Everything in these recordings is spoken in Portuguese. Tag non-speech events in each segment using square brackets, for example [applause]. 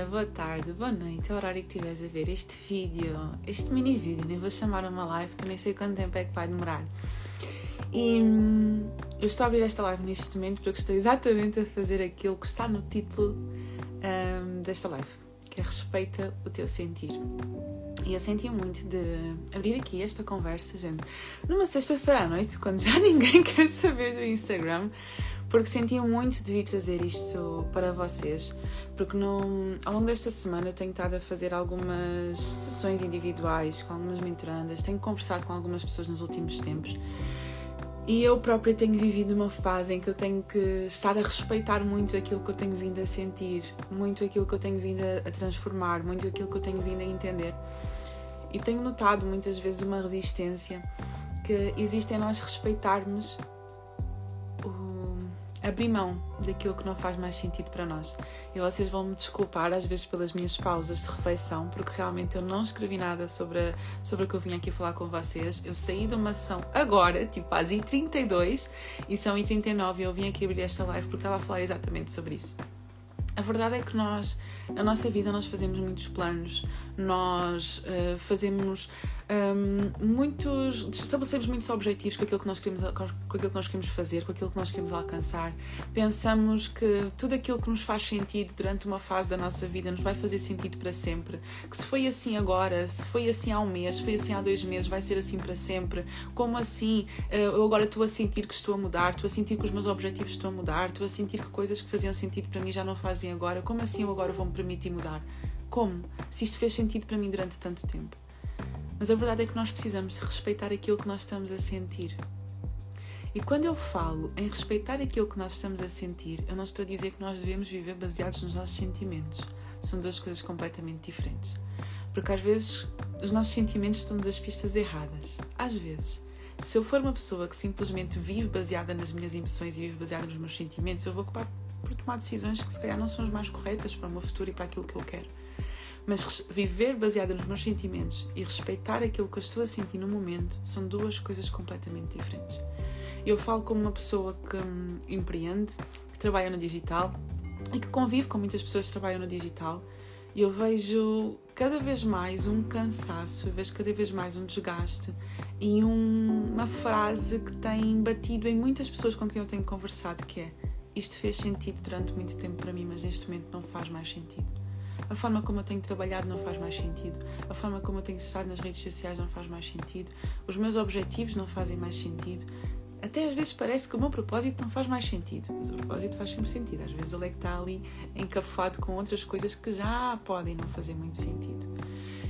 dia, boa tarde, boa noite, é o horário que estiveres a ver este vídeo, este mini vídeo, nem vou chamar uma live porque nem sei quanto tempo é que vai demorar. E hum, eu estou a abrir esta live neste momento porque estou exatamente a fazer aquilo que está no título hum, desta live, que é respeita o teu sentir. E eu sentia muito de abrir aqui esta conversa, gente, numa sexta-feira à noite, quando já [laughs] ninguém quer saber do Instagram, porque sentia muito de vir trazer isto para vocês, porque no, ao longo desta semana eu tenho estado a fazer algumas sessões individuais com algumas mentorandas, tenho conversado com algumas pessoas nos últimos tempos e eu própria tenho vivido uma fase em que eu tenho que estar a respeitar muito aquilo que eu tenho vindo a sentir, muito aquilo que eu tenho vindo a transformar, muito aquilo que eu tenho vindo a entender. E tenho notado muitas vezes uma resistência que existe em nós respeitarmos abrir mão daquilo que não faz mais sentido para nós. E vocês vão me desculpar às vezes pelas minhas pausas de reflexão, porque realmente eu não escrevi nada sobre, sobre o que eu vim aqui falar com vocês. Eu saí de uma ação agora, tipo às I32 e são I39 e eu vim aqui abrir esta live porque estava a falar exatamente sobre isso. A verdade é que nós, na nossa vida, nós fazemos muitos planos, nós uh, fazemos um, muitos, estabelecemos muitos objetivos com aquilo que nós queremos, com aquilo que nós queremos fazer, com aquilo que nós queremos alcançar. Pensamos que tudo aquilo que nos faz sentido durante uma fase da nossa vida nos vai fazer sentido para sempre. Que se foi assim agora, se foi assim há um mês, se foi assim há dois meses, vai ser assim para sempre. Como assim? Uh, eu agora estou a sentir que estou a mudar, estou a sentir que os meus objetivos estão a mudar, estou a sentir que coisas que faziam sentido para mim já não fazem agora. Como assim eu agora vou me permitir mudar? Como? Se isto fez sentido para mim durante tanto tempo. Mas a verdade é que nós precisamos respeitar aquilo que nós estamos a sentir. E quando eu falo em respeitar aquilo que nós estamos a sentir, eu não estou a dizer que nós devemos viver baseados nos nossos sentimentos. São duas coisas completamente diferentes. Porque às vezes os nossos sentimentos estão-nos as pistas erradas. Às vezes. Se eu for uma pessoa que simplesmente vive baseada nas minhas emoções e vive baseada nos meus sentimentos, eu vou ocupar por tomar decisões que se calhar não são as mais corretas para o meu futuro e para aquilo que eu quero. Mas viver baseada nos meus sentimentos e respeitar aquilo que eu estou a sentir no momento são duas coisas completamente diferentes. Eu falo como uma pessoa que hum, empreende, que trabalha no digital e que convive com muitas pessoas que trabalham no digital e eu vejo cada vez mais um cansaço, vejo cada vez mais um desgaste e um, uma frase que tem batido em muitas pessoas com quem eu tenho conversado que é isto fez sentido durante muito tempo para mim, mas neste momento não faz mais sentido. A forma como eu tenho trabalhado não faz mais sentido. A forma como eu tenho estado nas redes sociais não faz mais sentido. Os meus objetivos não fazem mais sentido. Até às vezes parece que o meu propósito não faz mais sentido, mas o propósito faz sempre sentido. Às vezes ele é que está ali encafado com outras coisas que já podem não fazer muito sentido.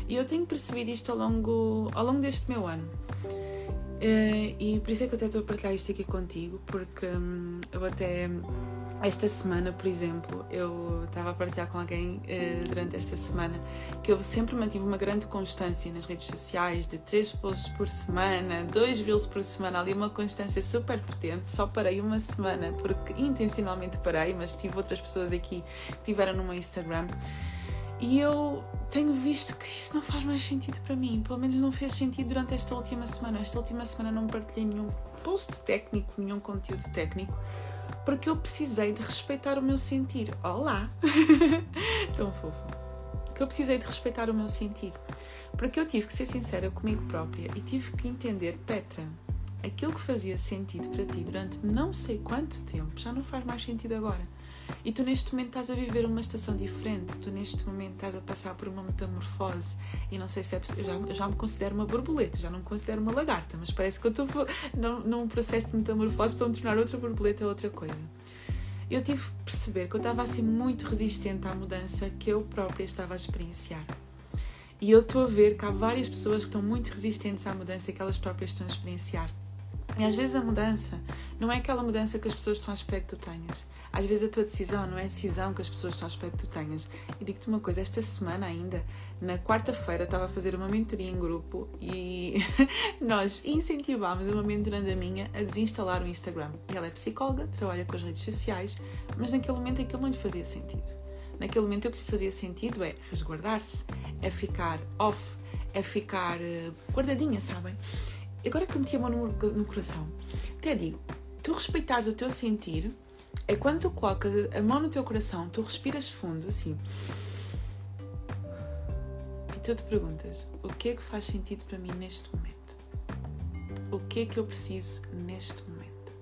E eu tenho percebido isto ao longo, ao longo deste meu ano. Uh, e por isso é que eu até estou a partilhar isto aqui contigo, porque um, eu até esta semana, por exemplo, eu estava a partilhar com alguém uh, durante esta semana que eu sempre mantive uma grande constância nas redes sociais, de 3 posts por semana, 2 reels por semana, ali uma constância super potente. Só parei uma semana, porque intencionalmente parei, mas tive outras pessoas aqui que tiveram no meu Instagram. E eu tenho visto que isso não faz mais sentido para mim. Pelo menos não fez sentido durante esta última semana. Esta última semana não partilhei nenhum post técnico, nenhum conteúdo técnico, porque eu precisei de respeitar o meu sentir. Olá! [laughs] Tão fofo. Que eu precisei de respeitar o meu sentir. Porque eu tive que ser sincera comigo própria e tive que entender, Petra, aquilo que fazia sentido para ti durante não sei quanto tempo já não faz mais sentido agora. E tu neste momento estás a viver uma estação diferente, tu neste momento estás a passar por uma metamorfose. E não sei se é eu já, eu já me considero uma borboleta, já não me considero uma lagarta, mas parece que eu estou num, num processo de metamorfose para me tornar outra borboleta ou outra coisa. Eu tive que perceber que eu estava assim muito resistente à mudança que eu própria estava a experienciar. E eu estou a ver que há várias pessoas que estão muito resistentes à mudança que elas próprias estão a experienciar. E às vezes a mudança não é aquela mudança que as pessoas estão à espera que tu tenhas. Às vezes a tua decisão não é a decisão que as pessoas estão à espera que tu tenhas. E digo-te uma coisa, esta semana ainda, na quarta-feira, estava a fazer uma mentoria em grupo e [laughs] nós incentivámos uma mentoranda minha a desinstalar o Instagram. E ela é psicóloga, trabalha com as redes sociais, mas naquele momento aquilo não lhe fazia sentido. Naquele momento o que lhe fazia sentido é resguardar-se, é ficar off, é ficar uh, guardadinha, sabem? Agora que meti a mão no, no coração, até digo, tu respeitares o teu sentir é quando tu colocas a mão no teu coração, tu respiras fundo, assim, e tu te perguntas: o que é que faz sentido para mim neste momento? O que é que eu preciso neste momento?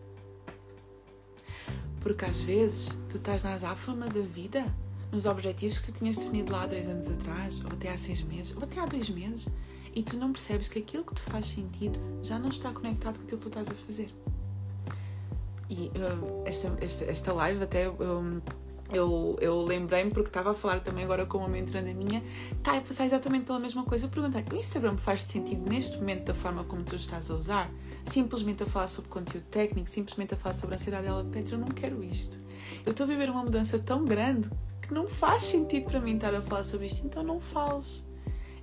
Porque às vezes tu estás na azáfama da vida, nos objetivos que tu tinhas definido lá há dois anos atrás, ou até há seis meses, ou até há dois meses, e tu não percebes que aquilo que te faz sentido já não está conectado com aquilo que tu estás a fazer. E uh, esta, esta, esta live até. Um, eu, eu lembrei-me porque estava a falar também agora com uma mentoranda minha, está a passar exatamente pela mesma coisa. Eu perguntei: o Instagram faz sentido neste momento da forma como tu estás a usar? Simplesmente a falar sobre conteúdo técnico, simplesmente a falar sobre a ansiedade dela, Petra, eu não quero isto. Eu estou a viver uma mudança tão grande que não faz sentido para mim estar a falar sobre isto, então não fales.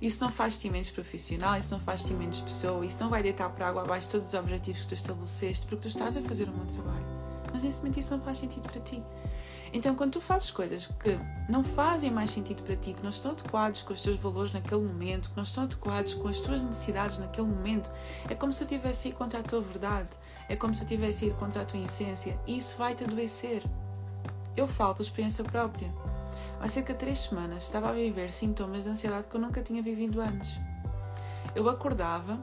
Isso não faz-te menos profissional, isso não faz-te menos pessoa, isso não vai deitar para água abaixo todos os objetivos que tu estabeleceste, porque tu estás a fazer um bom trabalho. Mas nesse momento isso não faz sentido para ti. Então, quando tu fazes coisas que não fazem mais sentido para ti, que não estão adequados com os teus valores naquele momento, que não estão adequados com as tuas necessidades naquele momento, é como se eu tivesse ir contra a tua verdade, é como se eu tivesse ir contra a tua essência, e isso vai te adoecer. Eu falo por experiência própria. Há cerca de três semanas estava a viver sintomas de ansiedade que eu nunca tinha vivido antes. Eu acordava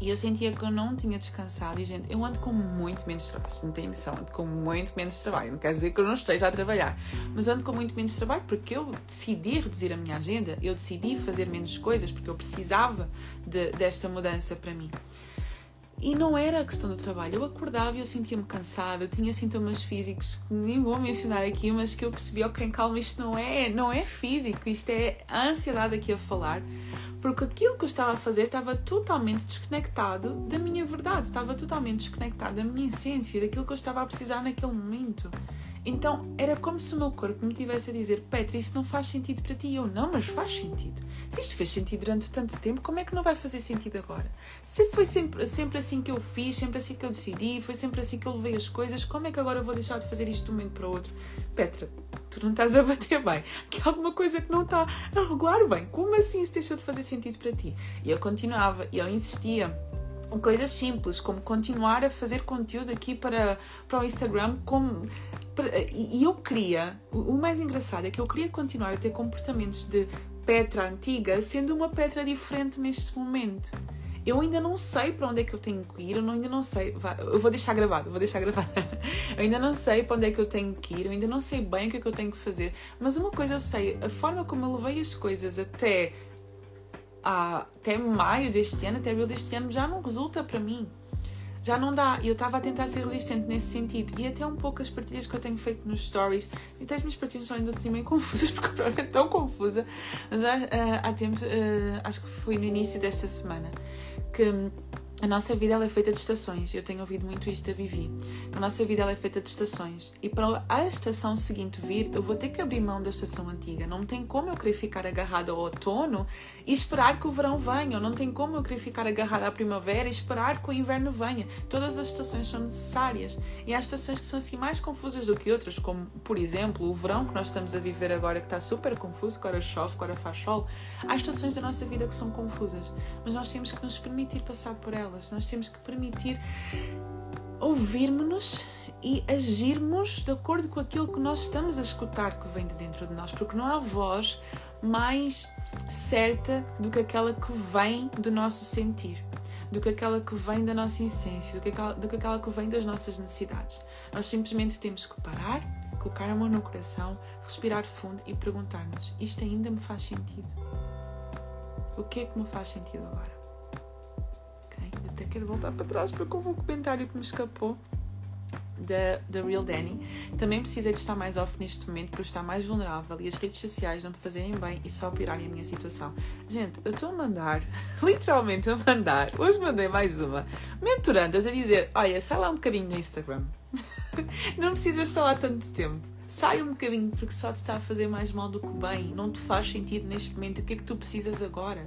e eu sentia que eu não tinha descansado. E, gente, eu ando com muito menos trabalho. Não tem noção, ando com muito menos trabalho. Não quer dizer que eu não esteja a trabalhar, mas ando com muito menos trabalho porque eu decidi reduzir a minha agenda, eu decidi fazer menos coisas porque eu precisava de, desta mudança para mim. E não era a questão do trabalho. Eu acordava e eu sentia-me cansada, tinha sintomas físicos que nem vou mencionar aqui, mas que eu percebi, ok, calma, isto não é, não é físico, isto é a ansiedade aqui a falar porque aquilo que eu estava a fazer estava totalmente desconectado da minha verdade, estava totalmente desconectado da minha essência, daquilo que eu estava a precisar naquele momento. Então era como se o meu corpo me tivesse a dizer: Petra, isso não faz sentido para ti. Eu, não, mas faz sentido. Se isto fez sentido durante tanto tempo, como é que não vai fazer sentido agora? Se foi sempre, sempre assim que eu fiz, sempre assim que eu decidi, foi sempre assim que eu levei as coisas, como é que agora eu vou deixar de fazer isto de um momento para o outro? Petra, tu não estás a bater bem, que há alguma coisa que não está a regular bem. Como assim isso deixou de fazer sentido para ti? E eu continuava, e eu insistia coisas simples, como continuar a fazer conteúdo aqui para, para o Instagram, como, e eu queria, o mais engraçado é que eu queria continuar a ter comportamentos de Petra antiga, sendo uma Petra diferente neste momento eu ainda não sei para onde é que eu tenho que ir, eu ainda não sei. Eu vou deixar gravado, vou deixar gravado. [laughs] eu ainda não sei para onde é que eu tenho que ir, eu ainda não sei bem o que é que eu tenho que fazer. Mas uma coisa eu sei, a forma como eu levei as coisas até, até maio deste ano, até abril deste ano, já não resulta para mim. Já não dá. E eu estava a tentar ser resistente nesse sentido. E até um pouco as partilhas que eu tenho feito nos stories. E até as minhas partilhas estão ainda assim meio confusas, [laughs] porque a prova é tão confusa. Mas há, há, há tempos, uh, acho que foi no início desta semana que a nossa vida ela é feita de estações. Eu tenho ouvido muito isto a Vivi. A nossa vida ela é feita de estações. E para a estação seguinte vir, eu vou ter que abrir mão da estação antiga. Não tem como eu querer ficar agarrada ao outono e esperar que o verão venha. Não tem como eu querer ficar agarrada à primavera e esperar que o inverno venha. Todas as estações são necessárias. E há estações que são assim mais confusas do que outras, como por exemplo o verão que nós estamos a viver agora, que está super confuso, que ora chove, que ora faz sol. Há estações da nossa vida que são confusas, mas nós temos que nos permitir passar por elas elas. Nós temos que permitir ouvirmos-nos e agirmos de acordo com aquilo que nós estamos a escutar que vem de dentro de nós, porque não há voz mais certa do que aquela que vem do nosso sentir, do que aquela que vem da nossa essência, do que aquela, do que, aquela que vem das nossas necessidades. Nós simplesmente temos que parar, colocar a mão no coração, respirar fundo e perguntar-nos: isto ainda me faz sentido? O que é que me faz sentido agora? Até quero voltar para trás porque houve um comentário que me escapou da, da Real Danny. Também precisei de estar mais off neste momento para estar mais vulnerável e as redes sociais não me fazerem bem e só pirarem a minha situação. Gente, eu estou a mandar, [laughs] literalmente a mandar, hoje mandei mais uma, mentorandas a dizer: olha, sai lá um bocadinho no Instagram. [laughs] não precisas estar lá tanto tempo. Sai um bocadinho porque só te está a fazer mais mal do que bem. Não te faz sentido neste momento. O que é que tu precisas agora?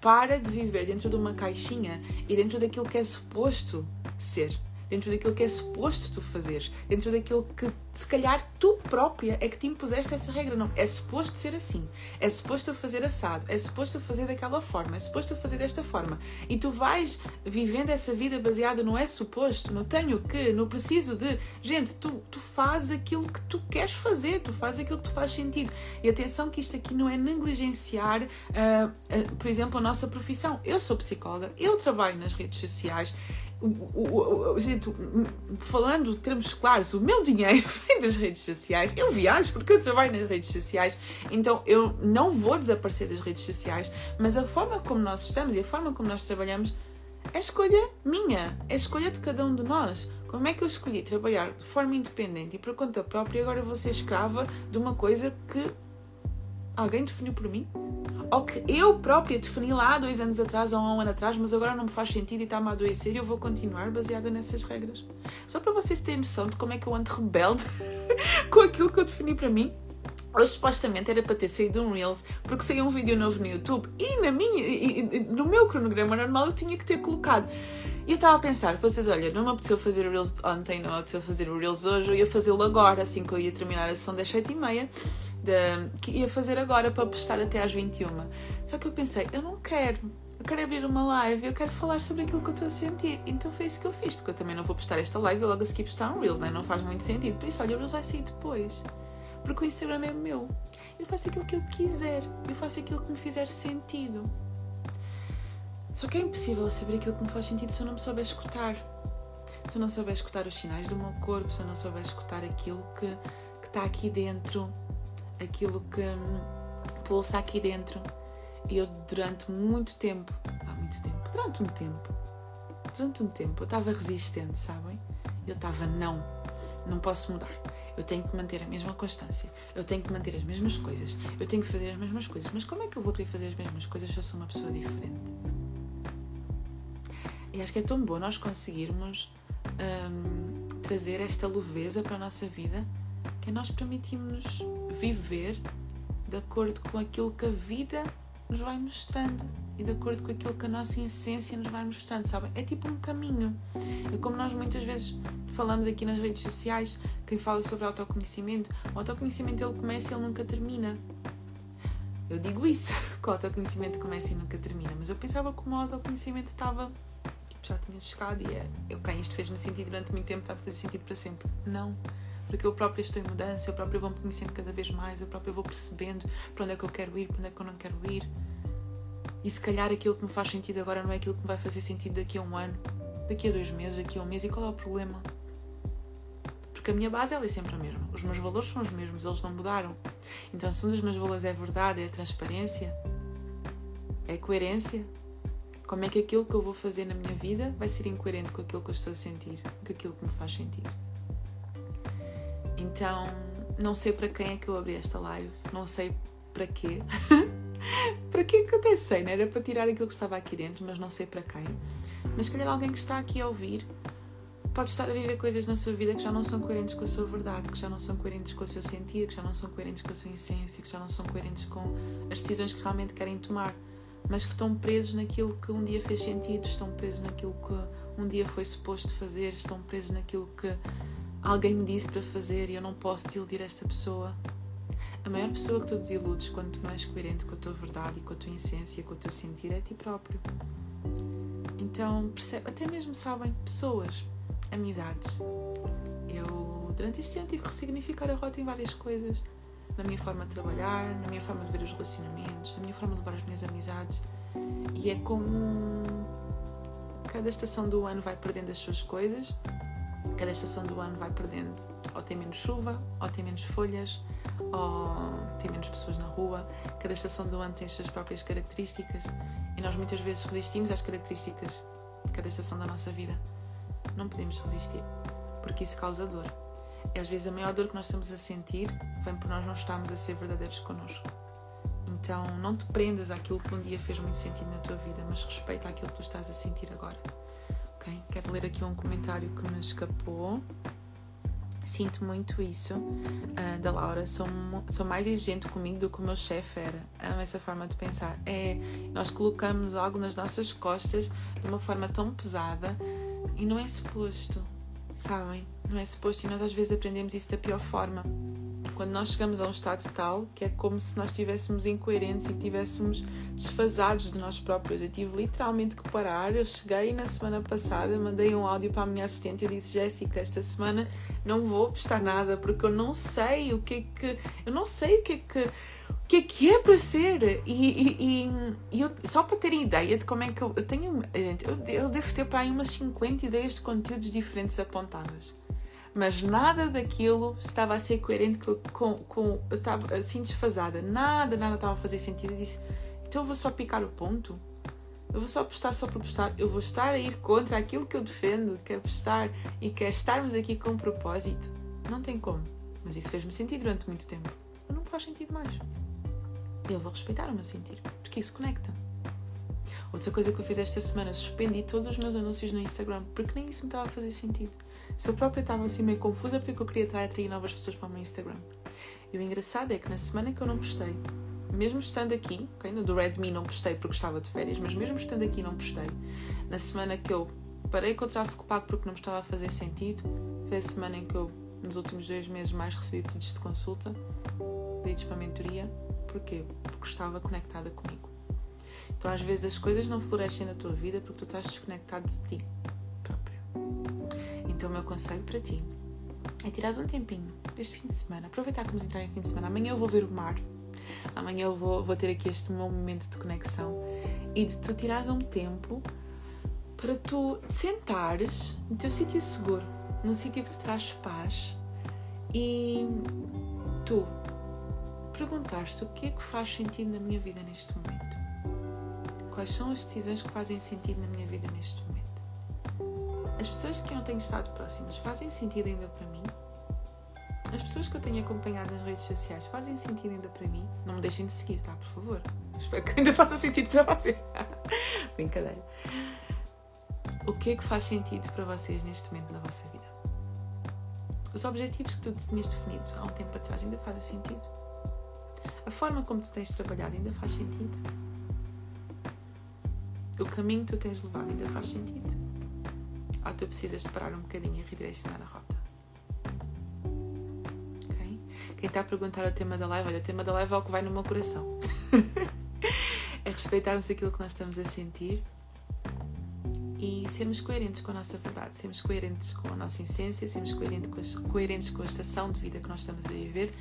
Para de viver dentro de uma caixinha e dentro daquilo que é suposto ser. Dentro daquilo que é suposto tu fazeres, dentro daquilo que se calhar tu própria é que te impuseste essa regra. Não, é suposto ser assim, é suposto fazer assado, é suposto fazer daquela forma, é suposto fazer desta forma. E tu vais vivendo essa vida baseada no é suposto, no tenho que, no preciso de. Gente, tu, tu fazes aquilo que tu queres fazer, tu fazes aquilo que tu faz sentido. E atenção que isto aqui não é negligenciar, uh, uh, por exemplo, a nossa profissão. Eu sou psicóloga, eu trabalho nas redes sociais. O, o, o, gente, falando termos claros, o meu dinheiro [laughs] vem das redes sociais. Eu viajo porque eu trabalho nas redes sociais, então eu não vou desaparecer das redes sociais, mas a forma como nós estamos e a forma como nós trabalhamos é escolha minha, é escolha de cada um de nós. Como é que eu escolhi trabalhar de forma independente e por conta própria e agora vou ser escrava de uma coisa que alguém definiu por mim? Ou que eu própria defini lá há dois anos atrás ou há um ano atrás, mas agora não me faz sentido e está-me a adoecer e eu vou continuar baseada nessas regras. Só para vocês terem noção de como é que eu ando rebelde [laughs] com aquilo que eu defini para mim. Hoje supostamente era para ter saído um Reels, porque saiu um vídeo novo no YouTube e, na minha, e, no meu cronograma normal eu tinha que ter colocado. E eu estava a pensar, vocês, olha, não me apeteceu fazer o Reels ontem, não me apeteceu fazer o Reels hoje, eu ia fazê-lo agora, assim que eu ia terminar a sessão das 7h30 que ia fazer agora para postar até às 21. Só que eu pensei, eu não quero. Eu quero abrir uma live, eu quero falar sobre aquilo que eu estou a sentir. Então foi isso que eu fiz, porque eu também não vou postar esta live e logo a seguir postar um Reels, né? não faz muito sentido. Por isso, olha, o Reels vai sair depois. Porque o Instagram é meu. Eu faço aquilo que eu quiser. Eu faço aquilo que me fizer sentido. Só que é impossível saber aquilo que me faz sentido se eu não me souber escutar. Se eu não souber escutar os sinais do meu corpo, se eu não souber escutar aquilo que está aqui dentro aquilo que pulsa aqui dentro. E eu, durante muito tempo, há muito tempo, durante um tempo, durante um tempo, eu estava resistente, sabem? Eu estava, não, não posso mudar. Eu tenho que manter a mesma constância. Eu tenho que manter as mesmas coisas. Eu tenho que fazer as mesmas coisas. Mas como é que eu vou querer fazer as mesmas coisas se eu sou uma pessoa diferente? E acho que é tão bom nós conseguirmos hum, trazer esta leveza para a nossa vida que nós permitimos viver de acordo com aquilo que a vida nos vai mostrando e de acordo com aquilo que a nossa essência nos vai mostrando, sabem? É tipo um caminho. É como nós muitas vezes falamos aqui nas redes sociais, quem fala sobre autoconhecimento, o autoconhecimento ele começa e ele nunca termina. Eu digo isso, [laughs] que o autoconhecimento começa e nunca termina, mas eu pensava que o autoconhecimento estava já tinha chegado e é, eu, okay, isto fez-me sentido durante muito tempo, vai fazer sentido para sempre. Não porque eu própria estou em mudança, eu própria vou me conhecendo cada vez mais, eu própria vou percebendo para onde é que eu quero ir, para onde é que eu não quero ir. E se calhar aquilo que me faz sentido agora não é aquilo que me vai fazer sentido daqui a um ano, daqui a dois meses, daqui a um mês. E qual é o problema? Porque a minha base ela é sempre a mesma. Os meus valores são os mesmos, eles não mudaram. Então, se um dos meus valores é verdade, é transparência, é coerência, como é que aquilo que eu vou fazer na minha vida vai ser incoerente com aquilo que eu estou a sentir, com aquilo que me faz sentido? Então, não sei para quem é que eu abri esta live, não sei para quê. [laughs] para que que eu até sei, não era para tirar aquilo que estava aqui dentro, mas não sei para quem. Mas calhar alguém que está aqui a ouvir pode estar a viver coisas na sua vida que já não são coerentes com a sua verdade, que já não são coerentes com o seu sentir, que já não são coerentes com a sua essência, que já não são coerentes com as decisões que realmente querem tomar, mas que estão presos naquilo que um dia fez sentido, estão presos naquilo que um dia foi suposto fazer, estão presos naquilo que alguém me disse para fazer e eu não posso desiludir esta pessoa. A maior pessoa que tu desiludes não és coerente com a tua verdade e com a tua essência, com o teu sentir, é ti próprio. Então, percebe, até mesmo sabem, pessoas, amizades. Eu, durante este ano, tive que ressignificar a rota em várias coisas. Na minha forma de trabalhar, na minha forma de ver os relacionamentos, na minha forma de levar as minhas amizades. E é como cada estação do ano vai perdendo as suas coisas cada estação do ano vai perdendo. Ou tem menos chuva, ou tem menos folhas, ou tem menos pessoas na rua. Cada estação do ano tem as suas próprias características e nós muitas vezes resistimos às características de cada estação da nossa vida. Não podemos resistir, porque isso causa dor. E às vezes a maior dor que nós estamos a sentir vem por nós não estarmos a ser verdadeiros connosco. Então não te prendas àquilo que um dia fez muito sentido na tua vida, mas respeita aquilo que tu estás a sentir agora. Quero ler aqui um comentário que me escapou. Sinto muito isso uh, da Laura. Sou, sou mais exigente comigo do que o meu chefe era. Amo essa forma de pensar. É, nós colocamos algo nas nossas costas de uma forma tão pesada e não é suposto. Sabem? Não é suposto e nós às vezes aprendemos isso da pior forma. Quando nós chegamos a um estado tal que é como se nós estivéssemos incoerentes e estivéssemos desfasados de nós próprios. Eu tive literalmente que parar. Eu cheguei na semana passada, mandei um áudio para a minha assistente e disse: Jéssica, esta semana não vou postar nada porque eu não sei o que é que. Eu não sei o que é que o que é que é para ser? E, e, e eu, só para terem ideia de como é que eu, eu tenho. Gente, eu, eu devo ter para aí umas 50 ideias de conteúdos diferentes apontadas. Mas nada daquilo estava a ser coerente com. com, com eu estava assim desfasada. Nada, nada estava a fazer sentido. Eu disse: então eu vou só picar o ponto? Eu vou só postar só para postar. Eu vou estar a ir contra aquilo que eu defendo, que é postar e quer estarmos aqui com um propósito. Não tem como. Mas isso fez-me sentido durante muito tempo. Não me faz sentido mais eu vou respeitar o meu sentir, porque isso conecta. Outra coisa que eu fiz esta semana, suspendi todos os meus anúncios no Instagram, porque nem isso me estava a fazer sentido. Se eu própria estava assim meio confusa porque eu queria atrair, novas pessoas para o meu Instagram. E o engraçado é que na semana que eu não postei, mesmo estando aqui, okay, no do Redmi não postei porque estava de férias, mas mesmo estando aqui não postei, na semana que eu parei com o tráfego pago porque não me estava a fazer sentido, foi a semana em que eu, nos últimos dois meses, mais recebi pedidos de consulta, pedidos para mentoria, Porquê? Porque estava conectada comigo. Então, às vezes, as coisas não florescem na tua vida porque tu estás desconectado de ti próprio. Então, o meu conselho para ti é tirares um tempinho deste fim de semana, aproveitar que vamos entrar em fim de semana. Amanhã eu vou ver o mar, amanhã eu vou, vou ter aqui este meu momento de conexão e de tu tirares um tempo para tu sentares no teu sítio seguro, num sítio que te traz paz e tu perguntaste o que é que faz sentido na minha vida neste momento. Quais são as decisões que fazem sentido na minha vida neste momento? As pessoas que eu tenho estado próximas fazem sentido ainda para mim? As pessoas que eu tenho acompanhado nas redes sociais fazem sentido ainda para mim? Não me deixem de seguir, tá? Por favor. Espero que ainda [laughs] faça sentido para você. [laughs] Brincadeira. O que é que faz sentido para vocês neste momento na vossa vida? Os objetivos que tu tinhas definido há um tempo atrás ainda fazem sentido? A forma como tu tens trabalhado ainda faz sentido? O caminho que tu tens levado ainda faz sentido? Ou tu precisas de parar um bocadinho e redirecionar a rota? Okay? Quem está a perguntar o tema da live, olha, o tema da live é o que vai no meu coração. [laughs] é respeitarmos aquilo que nós estamos a sentir e sermos coerentes com a nossa verdade, sermos coerentes com a nossa essência, sermos coerentes com, a, coerentes com a estação de vida que nós estamos a viver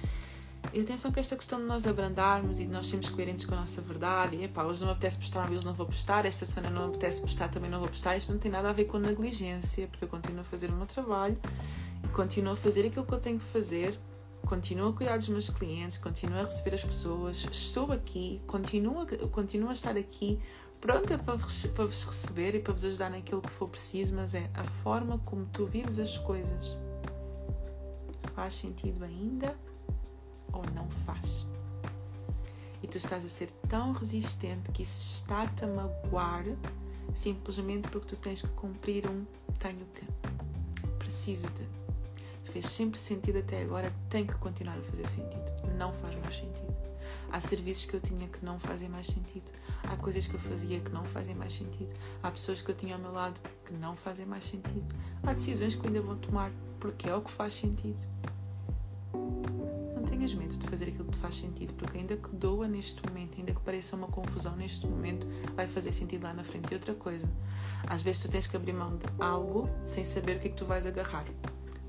e atenção que esta questão de nós abrandarmos e de nós sermos coerentes com a nossa verdade, e epá, hoje não me apetece postar, hoje não vou postar, esta semana não me apetece postar, também não vou postar, isto não tem nada a ver com negligência, porque eu continuo a fazer o meu trabalho continuo a fazer aquilo que eu tenho que fazer, continuo a cuidar dos meus clientes, continuo a receber as pessoas, estou aqui, continuo continuo a estar aqui pronta para vos, para vos receber e para vos ajudar naquilo que for preciso, mas é a forma como tu vives as coisas. Faz sentido ainda ou não faz. E tu estás a ser tão resistente que isso está-te a magoar simplesmente porque tu tens que cumprir um tenho que. Preciso de. Fez sempre sentido até agora, tem que continuar a fazer sentido. Não faz mais sentido. Há serviços que eu tinha que não fazem mais sentido. Há coisas que eu fazia que não fazem mais sentido. Há pessoas que eu tinha ao meu lado que não fazem mais sentido. Há decisões que ainda vou tomar porque é o que faz sentido de fazer aquilo que te faz sentido, porque ainda que doa neste momento, ainda que pareça uma confusão neste momento, vai fazer sentido lá na frente. E outra coisa, às vezes tu tens que abrir mão de algo sem saber o que é que tu vais agarrar.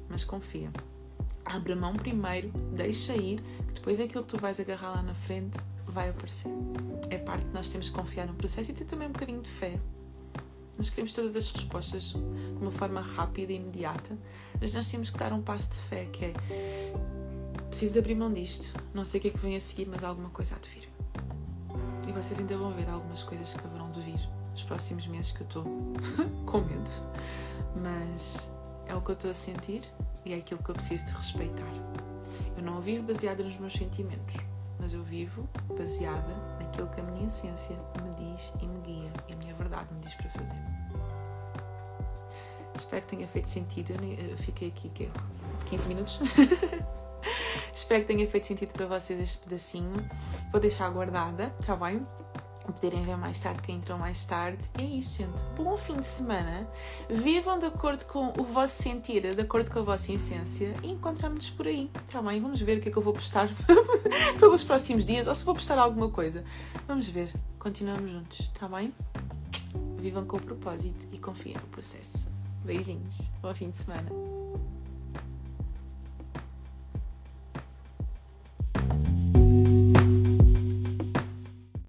Mas confia. Abre mão primeiro, deixa ir, que depois aquilo que tu vais agarrar lá na frente vai aparecer. É parte que nós temos que confiar no processo e ter também um bocadinho de fé. Nós queremos todas as respostas de uma forma rápida e imediata, mas nós temos que dar um passo de fé, que é preciso de abrir mão disto. Não sei o que é que vem a seguir, mas alguma coisa há de vir. E vocês ainda vão ver algumas coisas que haverão de vir nos próximos meses que eu estou [laughs] com medo. Mas é o que eu estou a sentir e é aquilo que eu preciso de respeitar. Eu não vivo baseada nos meus sentimentos, mas eu vivo baseada naquilo que a minha essência me diz e me guia e a minha verdade me diz para fazer. Espero que tenha feito sentido. Eu fiquei aqui que 15 minutos. [laughs] Espero que tenha feito sentido para vocês este pedacinho. Vou deixar guardada, está bem? poderem ver mais tarde quem entrou mais tarde. É isso, gente. Bom fim de semana. Vivam de acordo com o vosso sentir, de acordo com a vossa essência e encontramos-nos por aí. Tá bem? Vamos ver o que é que eu vou postar [laughs] pelos próximos dias ou se vou postar alguma coisa. Vamos ver. Continuamos juntos, tá bem? Vivam com o propósito e confiem no processo. Beijinhos. Bom fim de semana.